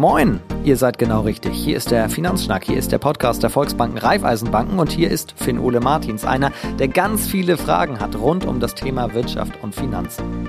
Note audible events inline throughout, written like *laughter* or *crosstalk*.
Moin, ihr seid genau richtig. Hier ist der Finanzschnack, hier ist der Podcast der Volksbanken Raiffeisenbanken und hier ist Finn Ole Martins, einer, der ganz viele Fragen hat rund um das Thema Wirtschaft und Finanzen.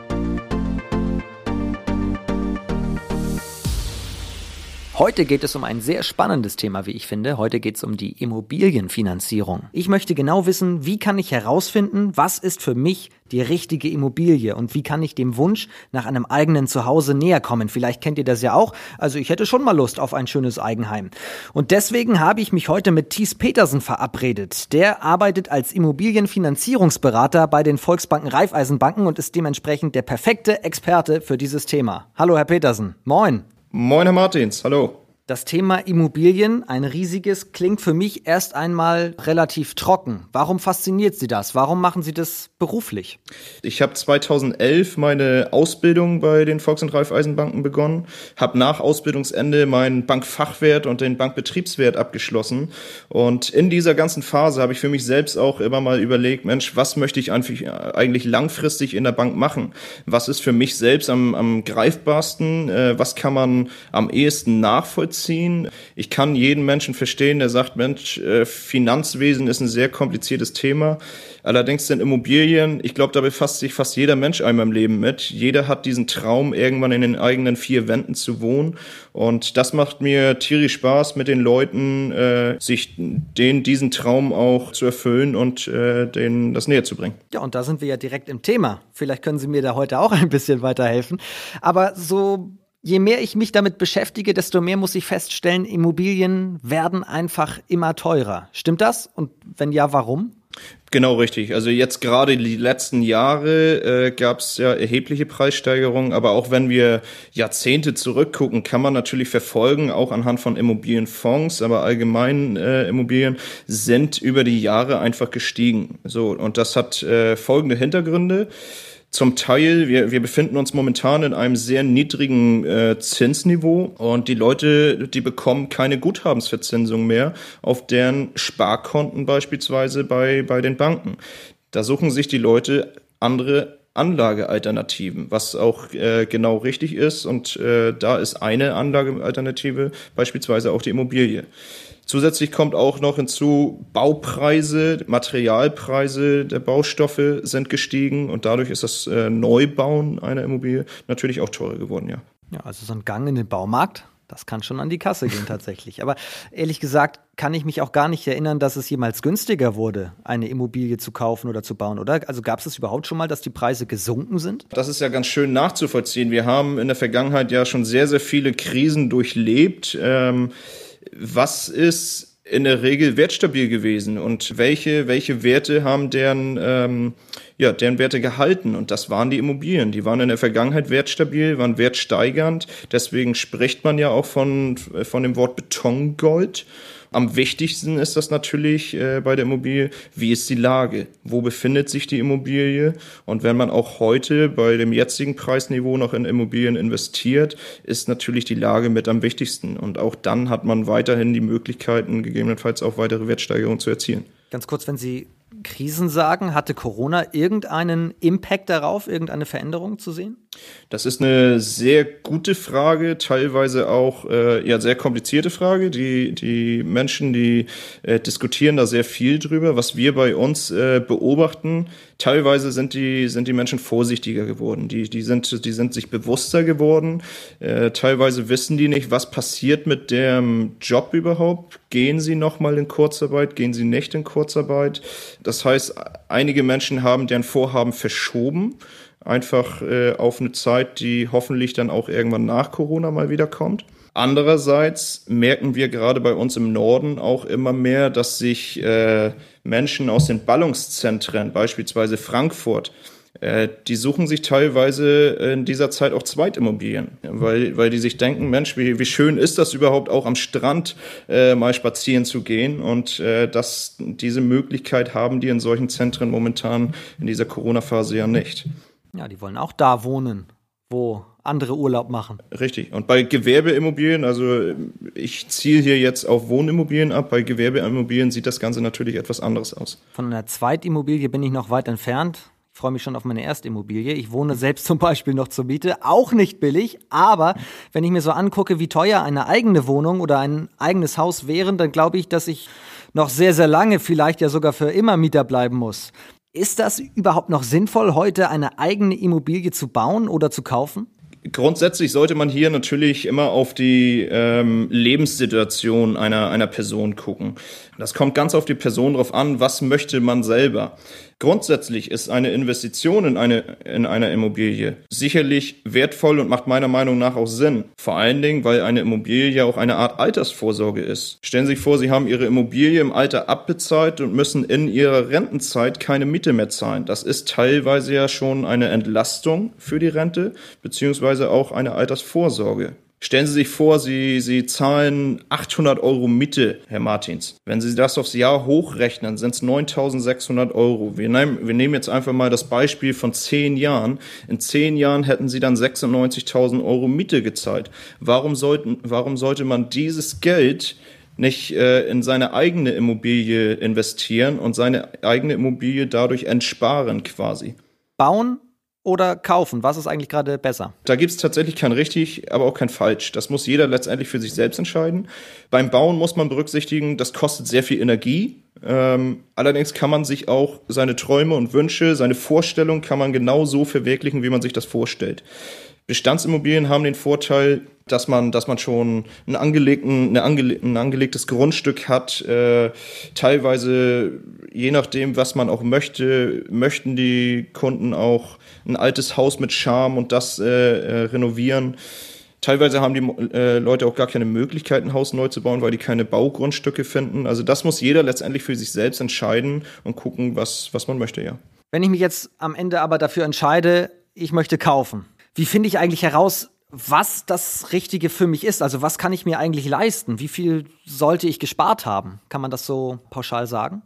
Heute geht es um ein sehr spannendes Thema, wie ich finde. Heute geht es um die Immobilienfinanzierung. Ich möchte genau wissen, wie kann ich herausfinden, was ist für mich die richtige Immobilie und wie kann ich dem Wunsch nach einem eigenen Zuhause näher kommen. Vielleicht kennt ihr das ja auch. Also ich hätte schon mal Lust auf ein schönes Eigenheim. Und deswegen habe ich mich heute mit Thies Petersen verabredet. Der arbeitet als Immobilienfinanzierungsberater bei den Volksbanken Raiffeisenbanken und ist dementsprechend der perfekte Experte für dieses Thema. Hallo Herr Petersen. Moin. Moin, Herr Martins. Hallo. Das Thema Immobilien, ein riesiges, klingt für mich erst einmal relativ trocken. Warum fasziniert Sie das? Warum machen Sie das beruflich? Ich habe 2011 meine Ausbildung bei den Volks- und Raiffeisenbanken begonnen, habe nach Ausbildungsende meinen Bankfachwert und den Bankbetriebswert abgeschlossen. Und in dieser ganzen Phase habe ich für mich selbst auch immer mal überlegt, Mensch, was möchte ich eigentlich langfristig in der Bank machen? Was ist für mich selbst am, am greifbarsten? Äh, was kann man am ehesten nachvollziehen? Nachvollziehen. Ich kann jeden Menschen verstehen, der sagt, Mensch, äh, Finanzwesen ist ein sehr kompliziertes Thema. Allerdings sind Immobilien, ich glaube, da befasst sich fast jeder Mensch einmal im Leben mit. Jeder hat diesen Traum, irgendwann in den eigenen vier Wänden zu wohnen. Und das macht mir tierisch Spaß, mit den Leuten äh, sich den diesen Traum auch zu erfüllen und äh, denen das näher zu bringen. Ja, und da sind wir ja direkt im Thema. Vielleicht können Sie mir da heute auch ein bisschen weiterhelfen. Aber so je mehr ich mich damit beschäftige, desto mehr muss ich feststellen, Immobilien werden einfach immer teurer. Stimmt das? Und wenn ja, warum? Genau richtig. Also jetzt gerade die letzten Jahre äh, gab es ja erhebliche Preissteigerungen, aber auch wenn wir Jahrzehnte zurückgucken, kann man natürlich verfolgen, auch anhand von Immobilienfonds, aber allgemein äh, Immobilien sind über die Jahre einfach gestiegen. So und das hat äh, folgende Hintergründe. Zum Teil, wir, wir befinden uns momentan in einem sehr niedrigen äh, Zinsniveau und die Leute, die bekommen keine Guthabensverzinsung mehr auf deren Sparkonten beispielsweise bei, bei den Banken. Da suchen sich die Leute andere Anlagealternativen, was auch äh, genau richtig ist. Und äh, da ist eine Anlagealternative beispielsweise auch die Immobilie. Zusätzlich kommt auch noch hinzu, Baupreise, Materialpreise der Baustoffe sind gestiegen und dadurch ist das äh, Neubauen einer Immobilie natürlich auch teurer geworden, ja. Ja, also so ein Gang in den Baumarkt, das kann schon an die Kasse gehen tatsächlich. Aber ehrlich gesagt kann ich mich auch gar nicht erinnern, dass es jemals günstiger wurde, eine Immobilie zu kaufen oder zu bauen, oder? Also gab es es überhaupt schon mal, dass die Preise gesunken sind? Das ist ja ganz schön nachzuvollziehen. Wir haben in der Vergangenheit ja schon sehr, sehr viele Krisen durchlebt. Ähm, was ist in der Regel wertstabil gewesen und welche, welche Werte haben deren, ähm, ja, deren Werte gehalten? Und das waren die Immobilien. Die waren in der Vergangenheit wertstabil, waren wertsteigernd. Deswegen spricht man ja auch von, von dem Wort Betongold. Am wichtigsten ist das natürlich äh, bei der Immobilie, wie ist die Lage? Wo befindet sich die Immobilie? Und wenn man auch heute bei dem jetzigen Preisniveau noch in Immobilien investiert, ist natürlich die Lage mit am wichtigsten. Und auch dann hat man weiterhin die Möglichkeiten, gegebenenfalls auch weitere Wertsteigerungen zu erzielen. Ganz kurz, wenn Sie Krisen sagen, hatte Corona irgendeinen Impact darauf, irgendeine Veränderung zu sehen? Das ist eine sehr gute Frage, teilweise auch äh, ja sehr komplizierte Frage. Die die Menschen, die äh, diskutieren da sehr viel drüber. Was wir bei uns äh, beobachten, teilweise sind die sind die Menschen vorsichtiger geworden. Die die sind die sind sich bewusster geworden. Äh, teilweise wissen die nicht, was passiert mit dem Job überhaupt. Gehen sie noch mal in Kurzarbeit? Gehen sie nicht in Kurzarbeit? Das heißt, einige Menschen haben deren Vorhaben verschoben einfach äh, auf eine Zeit, die hoffentlich dann auch irgendwann nach Corona mal wieder kommt. Andererseits merken wir gerade bei uns im Norden auch immer mehr, dass sich äh, Menschen aus den Ballungszentren, beispielsweise Frankfurt, äh, die suchen sich teilweise in dieser Zeit auch Zweitimmobilien, weil, weil die sich denken, Mensch, wie, wie schön ist das überhaupt auch am Strand äh, mal spazieren zu gehen und äh, dass diese Möglichkeit haben die in solchen Zentren momentan in dieser Corona-Phase ja nicht. Ja, die wollen auch da wohnen, wo andere Urlaub machen. Richtig. Und bei Gewerbeimmobilien, also ich ziele hier jetzt auf Wohnimmobilien ab, bei Gewerbeimmobilien sieht das Ganze natürlich etwas anderes aus. Von einer Zweitimmobilie bin ich noch weit entfernt. Ich freue mich schon auf meine erste Immobilie. Ich wohne selbst *laughs* zum Beispiel noch zur Miete, auch nicht billig. Aber wenn ich mir so angucke, wie teuer eine eigene Wohnung oder ein eigenes Haus wären, dann glaube ich, dass ich noch sehr, sehr lange, vielleicht ja sogar für immer Mieter bleiben muss. Ist das überhaupt noch sinnvoll, heute eine eigene Immobilie zu bauen oder zu kaufen? Grundsätzlich sollte man hier natürlich immer auf die ähm, Lebenssituation einer, einer Person gucken. Das kommt ganz auf die Person drauf an, was möchte man selber. Grundsätzlich ist eine Investition in eine, in einer Immobilie sicherlich wertvoll und macht meiner Meinung nach auch Sinn. Vor allen Dingen, weil eine Immobilie auch eine Art Altersvorsorge ist. Stellen Sie sich vor, Sie haben Ihre Immobilie im Alter abbezahlt und müssen in Ihrer Rentenzeit keine Miete mehr zahlen. Das ist teilweise ja schon eine Entlastung für die Rente, beziehungsweise auch eine Altersvorsorge. Stellen Sie sich vor, Sie, Sie zahlen 800 Euro Miete, Herr Martins. Wenn Sie das aufs Jahr hochrechnen, sind es 9.600 Euro. Wir nehmen, wir nehmen jetzt einfach mal das Beispiel von zehn Jahren. In zehn Jahren hätten Sie dann 96.000 Euro Miete gezahlt. Warum, sollten, warum sollte man dieses Geld nicht äh, in seine eigene Immobilie investieren und seine eigene Immobilie dadurch entsparen quasi? Bauen oder kaufen? Was ist eigentlich gerade besser? Da gibt es tatsächlich kein richtig, aber auch kein falsch. Das muss jeder letztendlich für sich selbst entscheiden. Beim Bauen muss man berücksichtigen, das kostet sehr viel Energie. Ähm, allerdings kann man sich auch seine Träume und Wünsche, seine Vorstellung kann man genau so verwirklichen, wie man sich das vorstellt. Bestandsimmobilien haben den Vorteil, dass man, dass man schon einen angelegten, eine ange, ein angelegtes Grundstück hat. Äh, teilweise, je nachdem, was man auch möchte, möchten die Kunden auch ein altes Haus mit Charme und das äh, äh, renovieren. Teilweise haben die äh, Leute auch gar keine Möglichkeit, ein Haus neu zu bauen, weil die keine Baugrundstücke finden. Also das muss jeder letztendlich für sich selbst entscheiden und gucken, was, was man möchte, ja. Wenn ich mich jetzt am Ende aber dafür entscheide, ich möchte kaufen, wie finde ich eigentlich heraus, was das Richtige für mich ist? Also was kann ich mir eigentlich leisten? Wie viel sollte ich gespart haben? Kann man das so pauschal sagen?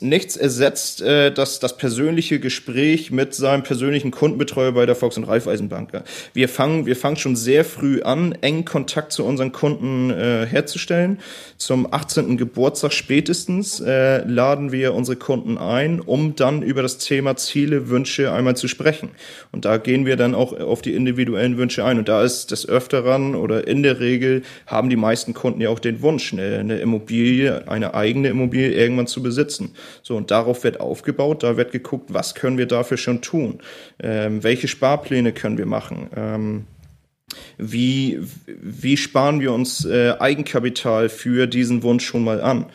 Nichts ersetzt äh, das, das persönliche Gespräch mit seinem persönlichen Kundenbetreuer bei der Volks- und Raiffeisenbank. Wir fangen, wir fangen schon sehr früh an, engen Kontakt zu unseren Kunden äh, herzustellen. Zum 18. Geburtstag spätestens äh, laden wir unsere Kunden ein, um dann über das Thema Ziele, Wünsche einmal zu sprechen. Und da gehen wir dann auch auf die individuellen Wünsche ein. Und da ist des Öfteren oder in der Regel haben die meisten Kunden ja auch den Wunsch, eine, eine Immobilie, eine eigene Immobilie irgendwann zu besitzen. So, und darauf wird aufgebaut, da wird geguckt, was können wir dafür schon tun? Ähm, welche Sparpläne können wir machen? Ähm, wie, wie sparen wir uns äh, Eigenkapital für diesen Wunsch schon mal an?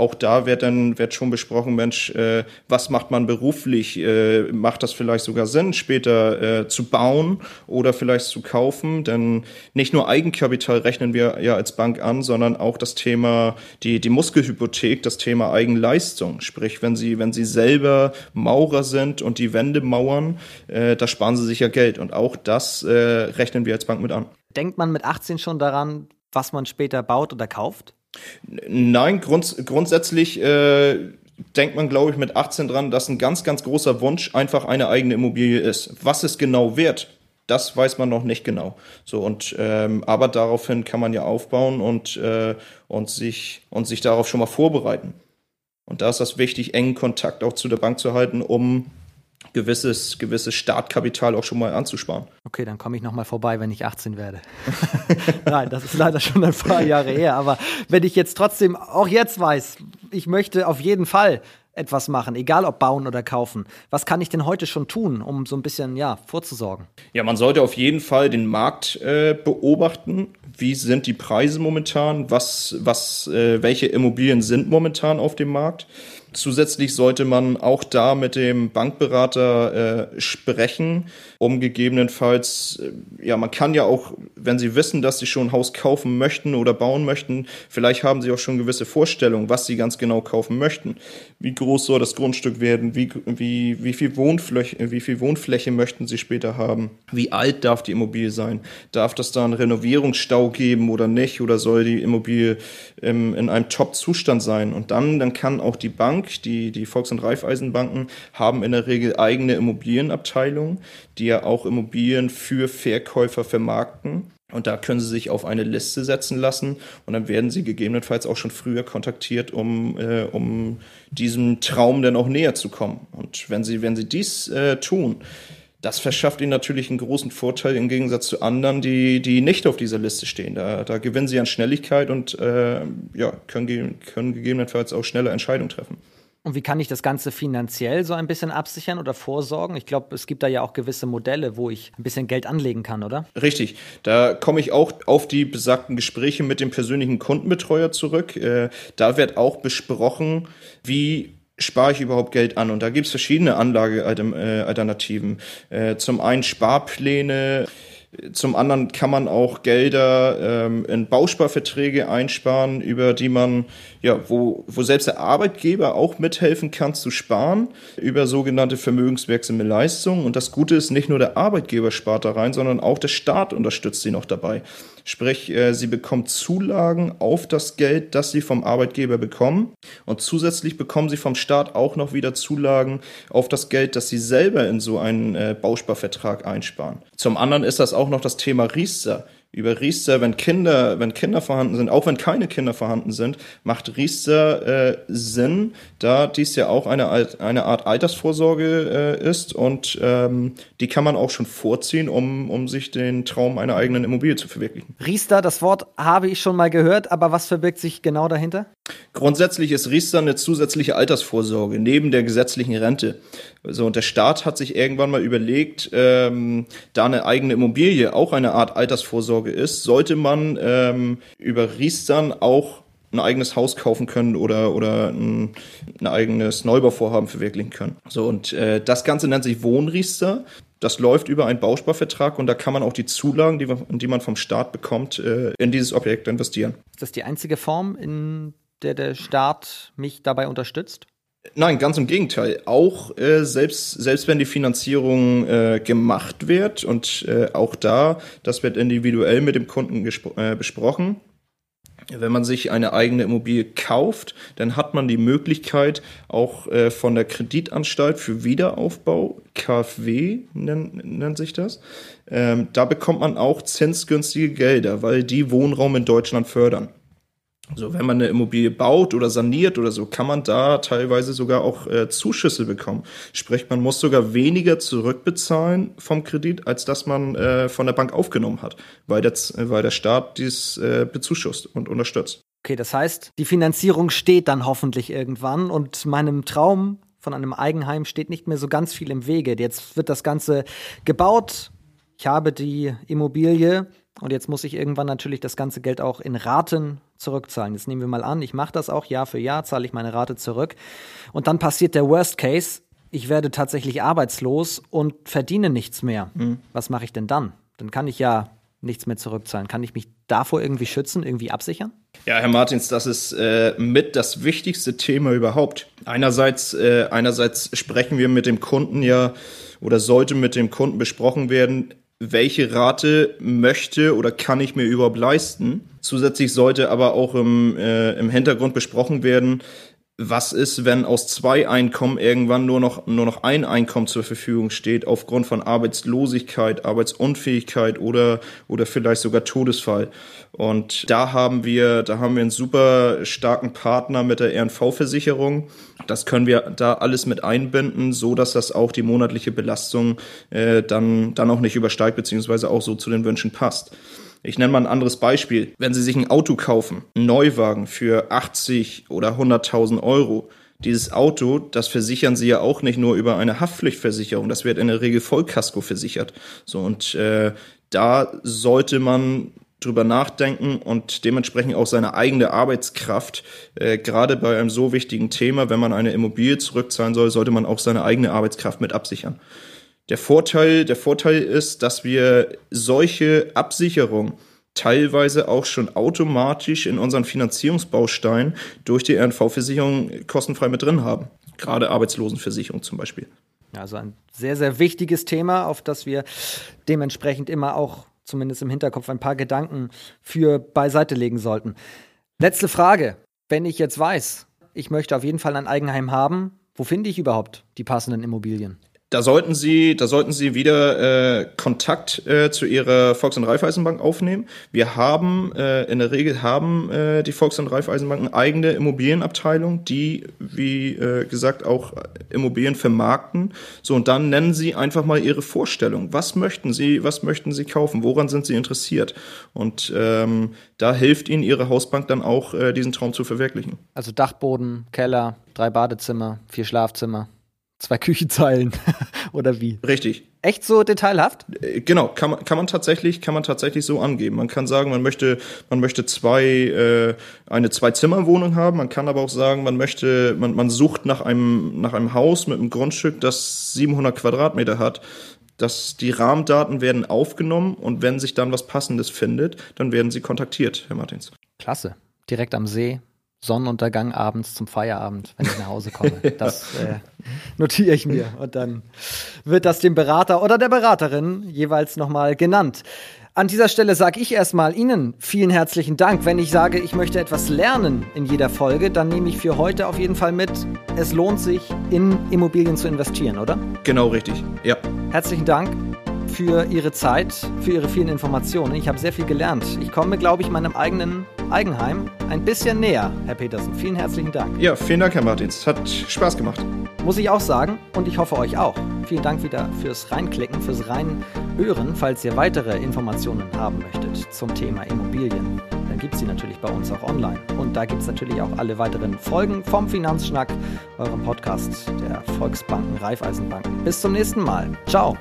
Auch da wird dann wird schon besprochen, Mensch, äh, was macht man beruflich? Äh, macht das vielleicht sogar Sinn, später äh, zu bauen oder vielleicht zu kaufen? Denn nicht nur Eigenkapital rechnen wir ja als Bank an, sondern auch das Thema die die Muskelhypothek, das Thema Eigenleistung. Sprich, wenn Sie wenn Sie selber Maurer sind und die Wände mauern, äh, da sparen Sie sich ja Geld und auch das äh, rechnen wir als Bank mit an. Denkt man mit 18 schon daran, was man später baut oder kauft? Nein, grunds grundsätzlich äh, denkt man, glaube ich, mit 18 dran, dass ein ganz, ganz großer Wunsch einfach eine eigene Immobilie ist. Was es genau wert, das weiß man noch nicht genau. So und ähm, aber daraufhin kann man ja aufbauen und äh, und sich und sich darauf schon mal vorbereiten. Und da ist das wichtig, engen Kontakt auch zu der Bank zu halten, um gewisses, gewisses Startkapital auch schon mal anzusparen. Okay, dann komme ich nochmal vorbei, wenn ich 18 werde. *laughs* Nein, das ist leider schon ein paar Jahre her. Aber wenn ich jetzt trotzdem auch jetzt weiß, ich möchte auf jeden Fall etwas machen, egal ob bauen oder kaufen. Was kann ich denn heute schon tun, um so ein bisschen ja vorzusorgen? Ja, man sollte auf jeden Fall den Markt äh, beobachten. Wie sind die Preise momentan? Was, was, äh, welche Immobilien sind momentan auf dem Markt? Zusätzlich sollte man auch da mit dem Bankberater äh, sprechen, um gegebenenfalls, äh, ja, man kann ja auch, wenn Sie wissen, dass Sie schon ein Haus kaufen möchten oder bauen möchten, vielleicht haben Sie auch schon gewisse Vorstellungen, was Sie ganz genau kaufen möchten. Wie groß soll das Grundstück werden? Wie, wie, wie, viel, Wohnfläche, wie viel Wohnfläche möchten Sie später haben? Wie alt darf die Immobilie sein? Darf das da einen Renovierungsstau geben oder nicht? Oder soll die Immobilie im, in einem Top-Zustand sein? Und dann, dann kann auch die Bank, die, die Volks- und Raiffeisenbanken, haben in der Regel eigene Immobilienabteilungen, die ja auch Immobilien für Verkäufer vermarkten. Und da können Sie sich auf eine Liste setzen lassen und dann werden Sie gegebenenfalls auch schon früher kontaktiert, um, äh, um diesem Traum dann auch näher zu kommen. Und wenn Sie, wenn Sie dies äh, tun, das verschafft ihnen natürlich einen großen Vorteil im Gegensatz zu anderen, die, die nicht auf dieser Liste stehen. Da, da gewinnen sie an Schnelligkeit und äh, ja, können, können gegebenenfalls auch schnelle Entscheidungen treffen. Und wie kann ich das Ganze finanziell so ein bisschen absichern oder vorsorgen? Ich glaube, es gibt da ja auch gewisse Modelle, wo ich ein bisschen Geld anlegen kann, oder? Richtig. Da komme ich auch auf die besagten Gespräche mit dem persönlichen Kundenbetreuer zurück. Äh, da wird auch besprochen, wie spare ich überhaupt Geld an? Und da gibt es verschiedene Anlagealternativen. Äh, zum einen Sparpläne, zum anderen kann man auch Gelder ähm, in Bausparverträge einsparen, über die man, ja, wo, wo selbst der Arbeitgeber auch mithelfen kann zu sparen, über sogenannte vermögenswirksame Leistungen. Und das Gute ist, nicht nur der Arbeitgeber spart da rein, sondern auch der Staat unterstützt sie noch dabei. Sprich, äh, sie bekommen Zulagen auf das Geld, das sie vom Arbeitgeber bekommen. Und zusätzlich bekommen sie vom Staat auch noch wieder Zulagen auf das Geld, das sie selber in so einen äh, Bausparvertrag einsparen. Zum anderen ist das auch noch das Thema Riester über Riester, wenn Kinder, wenn Kinder vorhanden sind, auch wenn keine Kinder vorhanden sind, macht Riester äh, Sinn, da dies ja auch eine, eine Art Altersvorsorge äh, ist und ähm, die kann man auch schon vorziehen, um, um sich den Traum einer eigenen Immobilie zu verwirklichen. Riester, das Wort habe ich schon mal gehört, aber was verbirgt sich genau dahinter? Grundsätzlich ist Riester eine zusätzliche Altersvorsorge neben der gesetzlichen Rente. So, und der Staat hat sich irgendwann mal überlegt, ähm, da eine eigene Immobilie auch eine Art Altersvorsorge ist, sollte man ähm, über Riestern auch ein eigenes Haus kaufen können oder, oder ein, ein eigenes Neubauvorhaben verwirklichen können. So, und äh, das Ganze nennt sich Wohnriester. Das läuft über einen Bausparvertrag und da kann man auch die Zulagen, die, die man vom Staat bekommt, äh, in dieses Objekt investieren. Ist das die einzige Form, in der der Staat mich dabei unterstütst? Nein, ganz im Gegenteil. Auch äh, selbst, selbst wenn die Finanzierung äh, gemacht wird und äh, auch da, das wird individuell mit dem Kunden äh, besprochen. Wenn man sich eine eigene Immobilie kauft, dann hat man die Möglichkeit, auch äh, von der Kreditanstalt für Wiederaufbau, KfW nennt, nennt sich das, ähm, da bekommt man auch zinsgünstige Gelder, weil die Wohnraum in Deutschland fördern. So, wenn man eine Immobilie baut oder saniert oder so, kann man da teilweise sogar auch äh, Zuschüsse bekommen. Sprich, man muss sogar weniger zurückbezahlen vom Kredit, als das man äh, von der Bank aufgenommen hat, weil der, weil der Staat dies äh, bezuschusst und unterstützt. Okay, das heißt, die Finanzierung steht dann hoffentlich irgendwann und meinem Traum von einem Eigenheim steht nicht mehr so ganz viel im Wege. Jetzt wird das Ganze gebaut. Ich habe die Immobilie und jetzt muss ich irgendwann natürlich das ganze Geld auch in Raten zurückzahlen. Jetzt nehmen wir mal an, ich mache das auch Jahr für Jahr, zahle ich meine Rate zurück. Und dann passiert der Worst Case, ich werde tatsächlich arbeitslos und verdiene nichts mehr. Mhm. Was mache ich denn dann? Dann kann ich ja nichts mehr zurückzahlen. Kann ich mich davor irgendwie schützen, irgendwie absichern? Ja, Herr Martins, das ist äh, mit das wichtigste Thema überhaupt. Einerseits, äh, einerseits sprechen wir mit dem Kunden ja oder sollte mit dem Kunden besprochen werden, welche Rate möchte oder kann ich mir überhaupt leisten. Zusätzlich sollte aber auch im, äh, im Hintergrund besprochen werden, was ist, wenn aus zwei Einkommen irgendwann nur noch, nur noch ein Einkommen zur Verfügung steht, aufgrund von Arbeitslosigkeit, Arbeitsunfähigkeit oder, oder vielleicht sogar Todesfall. Und da haben wir, da haben wir einen super starken Partner mit der RNV-Versicherung. Das können wir da alles mit einbinden, so dass das auch die monatliche Belastung äh, dann, dann auch nicht übersteigt, beziehungsweise auch so zu den Wünschen passt. Ich nenne mal ein anderes Beispiel. Wenn Sie sich ein Auto kaufen, einen Neuwagen für 80 oder 100.000 Euro, dieses Auto, das versichern Sie ja auch nicht nur über eine Haftpflichtversicherung, das wird in der Regel Vollkasko versichert. So und äh, da sollte man drüber nachdenken und dementsprechend auch seine eigene Arbeitskraft, äh, gerade bei einem so wichtigen Thema, wenn man eine Immobilie zurückzahlen soll, sollte man auch seine eigene Arbeitskraft mit absichern. Der Vorteil, der Vorteil ist, dass wir solche Absicherung teilweise auch schon automatisch in unseren Finanzierungsbausteinen durch die RNV-Versicherung kostenfrei mit drin haben. Gerade Arbeitslosenversicherung zum Beispiel. Also ein sehr, sehr wichtiges Thema, auf das wir dementsprechend immer auch zumindest im Hinterkopf ein paar Gedanken für beiseite legen sollten. Letzte Frage. Wenn ich jetzt weiß, ich möchte auf jeden Fall ein Eigenheim haben, wo finde ich überhaupt die passenden Immobilien? Da sollten Sie, da sollten Sie wieder äh, Kontakt äh, zu Ihrer Volks- und Raiffeisenbank aufnehmen. Wir haben äh, in der Regel haben äh, die Volks- und Raiffeisenbanken eigene Immobilienabteilung, die wie äh, gesagt auch Immobilien vermarkten. So und dann nennen Sie einfach mal Ihre Vorstellung. Was möchten Sie, was möchten Sie kaufen? Woran sind Sie interessiert? Und ähm, da hilft Ihnen Ihre Hausbank dann auch, äh, diesen Traum zu verwirklichen. Also Dachboden, Keller, drei Badezimmer, vier Schlafzimmer zwei Küchenzeilen *laughs* oder wie? Richtig. Echt so detailhaft? Äh, genau, kann man, kann man tatsächlich, kann man tatsächlich so angeben. Man kann sagen, man möchte, man möchte zwei, äh, eine Zwei-Zimmer-Wohnung haben. Man kann aber auch sagen, man möchte, man, man sucht nach einem, nach einem Haus mit einem Grundstück, das 700 Quadratmeter hat. dass die Rahmendaten werden aufgenommen und wenn sich dann was Passendes findet, dann werden sie kontaktiert, Herr Martins. Klasse. Direkt am See, Sonnenuntergang abends zum Feierabend, wenn ich nach Hause komme. *laughs* Das äh, notiere ich mir und dann wird das dem Berater oder der Beraterin jeweils nochmal genannt. An dieser Stelle sage ich erstmal Ihnen vielen herzlichen Dank. Wenn ich sage, ich möchte etwas lernen in jeder Folge, dann nehme ich für heute auf jeden Fall mit, es lohnt sich, in Immobilien zu investieren, oder? Genau richtig, ja. Herzlichen Dank für Ihre Zeit, für Ihre vielen Informationen. Ich habe sehr viel gelernt. Ich komme, glaube ich, meinem eigenen Eigenheim ein bisschen näher, Herr Petersen. Vielen herzlichen Dank. Ja, vielen Dank, Herr Martins. Hat Spaß gemacht. Muss ich auch sagen und ich hoffe euch auch. Vielen Dank wieder fürs Reinklicken, fürs Reinhören. Falls ihr weitere Informationen haben möchtet zum Thema Immobilien, dann gibt es sie natürlich bei uns auch online. Und da gibt es natürlich auch alle weiteren Folgen vom Finanzschnack, eurem Podcast der Volksbanken, Raiffeisenbanken. Bis zum nächsten Mal. Ciao.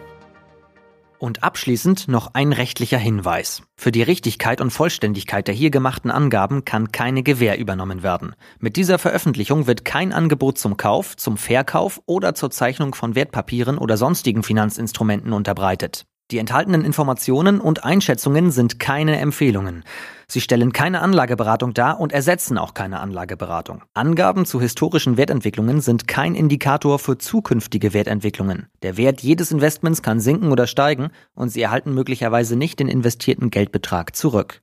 Und abschließend noch ein rechtlicher Hinweis. Für die Richtigkeit und Vollständigkeit der hier gemachten Angaben kann keine Gewähr übernommen werden. Mit dieser Veröffentlichung wird kein Angebot zum Kauf, zum Verkauf oder zur Zeichnung von Wertpapieren oder sonstigen Finanzinstrumenten unterbreitet. Die enthaltenen Informationen und Einschätzungen sind keine Empfehlungen. Sie stellen keine Anlageberatung dar und ersetzen auch keine Anlageberatung. Angaben zu historischen Wertentwicklungen sind kein Indikator für zukünftige Wertentwicklungen. Der Wert jedes Investments kann sinken oder steigen und Sie erhalten möglicherweise nicht den investierten Geldbetrag zurück.